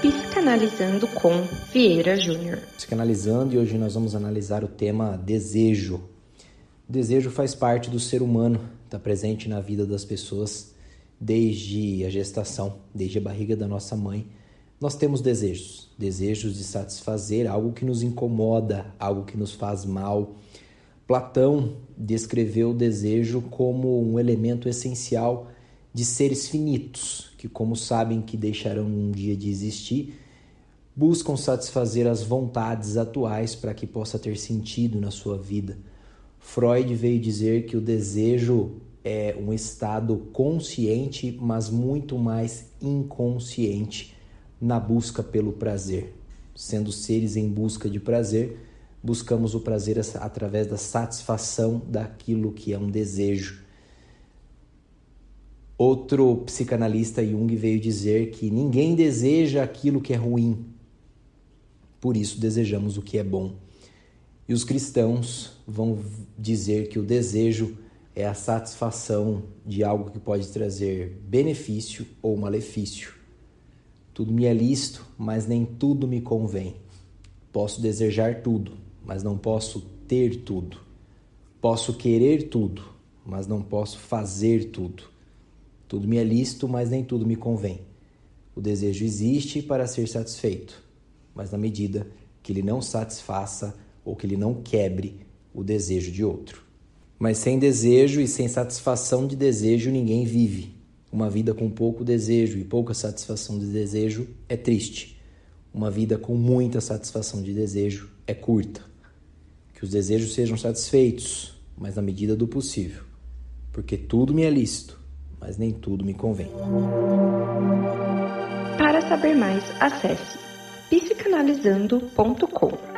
Psicanalizando com Vieira Júnior. Psicanalizando e hoje nós vamos analisar o tema desejo. O desejo faz parte do ser humano, está presente na vida das pessoas desde a gestação, desde a barriga da nossa mãe. Nós temos desejos, desejos de satisfazer algo que nos incomoda, algo que nos faz mal. Platão descreveu o desejo como um elemento essencial de seres finitos, que, como sabem que deixarão um dia de existir, buscam satisfazer as vontades atuais para que possa ter sentido na sua vida. Freud veio dizer que o desejo é um estado consciente, mas muito mais inconsciente na busca pelo prazer. Sendo seres em busca de prazer, buscamos o prazer através da satisfação daquilo que é um desejo. Outro psicanalista Jung veio dizer que ninguém deseja aquilo que é ruim, por isso desejamos o que é bom. E os cristãos vão dizer que o desejo é a satisfação de algo que pode trazer benefício ou malefício. Tudo me é lícito, mas nem tudo me convém. Posso desejar tudo, mas não posso ter tudo. Posso querer tudo, mas não posso fazer tudo. Tudo me é lícito, mas nem tudo me convém. O desejo existe para ser satisfeito, mas na medida que ele não satisfaça ou que ele não quebre o desejo de outro. Mas sem desejo e sem satisfação de desejo ninguém vive. Uma vida com pouco desejo e pouca satisfação de desejo é triste. Uma vida com muita satisfação de desejo é curta. Que os desejos sejam satisfeitos, mas na medida do possível, porque tudo me é lícito mas nem tudo me convém. Para saber mais, acesse psicanalizando.com.